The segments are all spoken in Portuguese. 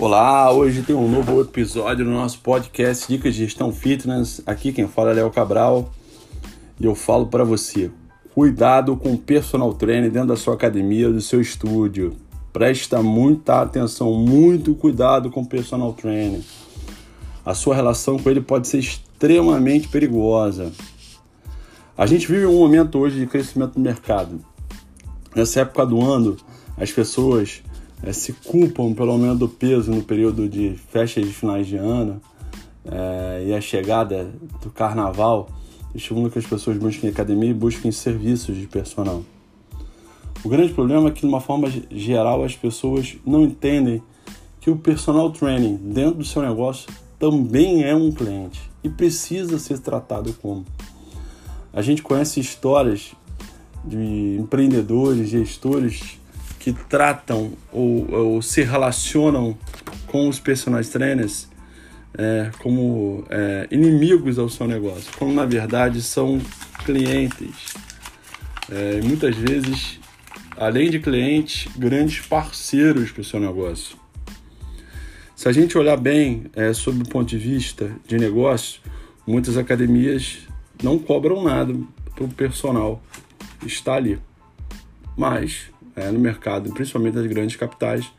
Olá, hoje tem um novo episódio no nosso podcast Dicas de Gestão Fitness. Aqui quem fala é Léo Cabral e eu falo para você: cuidado com o personal trainer dentro da sua academia, do seu estúdio. Presta muita atenção, muito cuidado com o personal trainer. A sua relação com ele pode ser extremamente perigosa. A gente vive um momento hoje de crescimento do mercado. Nessa época do ano, as pessoas é, se culpam pelo aumento do peso no período de festas de finais de ano é, e a chegada do carnaval estimula que as pessoas busquem academia e busquem serviços de personal. O grande problema é que, de uma forma geral, as pessoas não entendem que o personal training dentro do seu negócio também é um cliente e precisa ser tratado como. A gente conhece histórias de empreendedores, gestores que tratam ou, ou se relacionam com os personal trainers é, como é, inimigos ao seu negócio, quando na verdade são clientes. É, muitas vezes, além de clientes, grandes parceiros para o seu negócio. Se a gente olhar bem é, sob o ponto de vista de negócio, muitas academias não cobram nada para o personal estar ali. Mas é, no mercado, principalmente nas grandes capitais,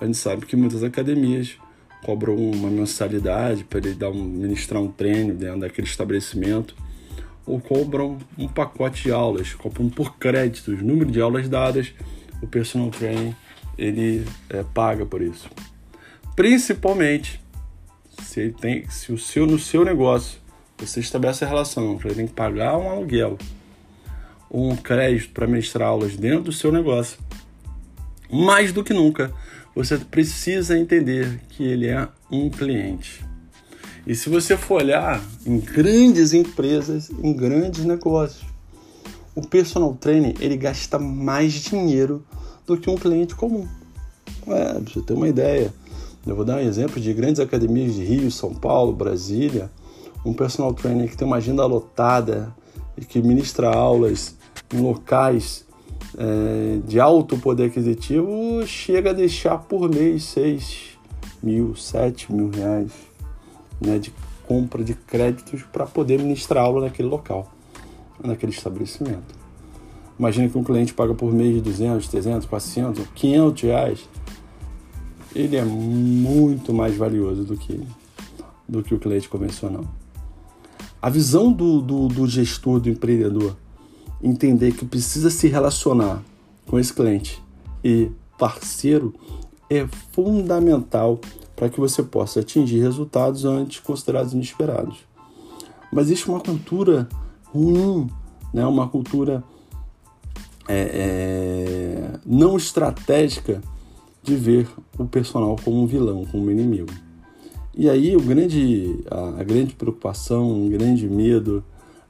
a gente sabe que muitas academias cobram uma mensalidade para ele dar um, ministrar um treino dentro daquele estabelecimento ou cobram um pacote de aulas, cobram por créditos, número de aulas dadas, o personal training ele é, paga por isso. Principalmente se ele tem, se o seu no seu negócio você estabelece a relação, ele tem que pagar um aluguel um crédito para ministrar aulas dentro do seu negócio, mais do que nunca, você precisa entender que ele é um cliente. E se você for olhar em grandes empresas, em grandes negócios, o personal trainer ele gasta mais dinheiro do que um cliente comum. É, você ter uma ideia. Eu vou dar um exemplo de grandes academias de Rio, São Paulo, Brasília. Um personal trainer que tem uma agenda lotada e que ministra aulas locais é, de alto poder aquisitivo chega a deixar por mês 6 mil, 7 mil reais né, de compra de créditos para poder ministrar aula naquele local, naquele estabelecimento. Imagina que um cliente paga por mês 200, 300, 400, 500 reais. Ele é muito mais valioso do que, do que o cliente convencional. A visão do, do, do gestor, do empreendedor, entender que precisa se relacionar com esse cliente e parceiro é fundamental para que você possa atingir resultados antes considerados inesperados. Mas existe uma cultura ruim, né? uma cultura é, é, não estratégica de ver o personal como um vilão, como um inimigo. E aí o grande, a, a grande preocupação, um grande medo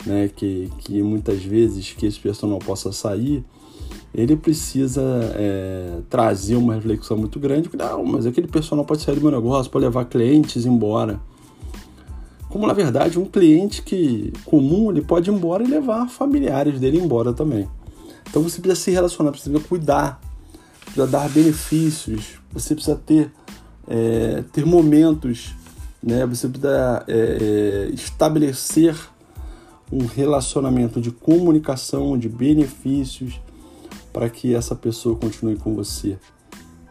né, que, que muitas vezes que esse personal possa sair, ele precisa é, trazer uma reflexão muito grande. Não, mas aquele personal pode sair do meu negócio, pode levar clientes embora. Como na verdade um cliente que comum ele pode ir embora e levar familiares dele embora também. Então você precisa se relacionar, precisa cuidar, precisa dar benefícios, você precisa ter, é, ter momentos, né? você precisa é, é estabelecer um relacionamento de comunicação, de benefícios, para que essa pessoa continue com você.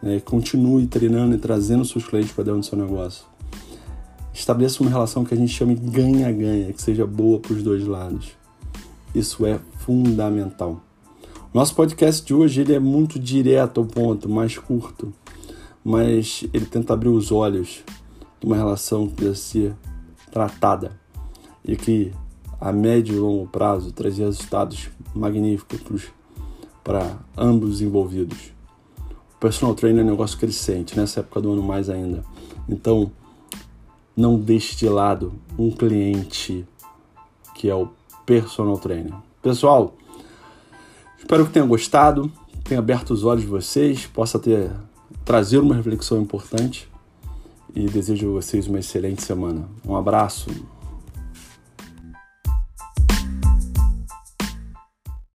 Né? Continue treinando e trazendo seus clientes para dentro do seu negócio. Estabeleça uma relação que a gente chama de ganha-ganha, que seja boa para os dois lados. Isso é fundamental. Nosso podcast de hoje ele é muito direto ao ponto, mais curto, mas ele tenta abrir os olhos de uma relação que deve ser tratada e que a médio e longo prazo trazer resultados magníficos para ambos envolvidos. O personal trainer é um negócio crescente, nessa época do ano mais ainda. Então, não deixe de lado um cliente que é o personal trainer. Pessoal, espero que tenha gostado, tenha aberto os olhos de vocês, possa ter trazer uma reflexão importante e desejo a vocês uma excelente semana. Um abraço.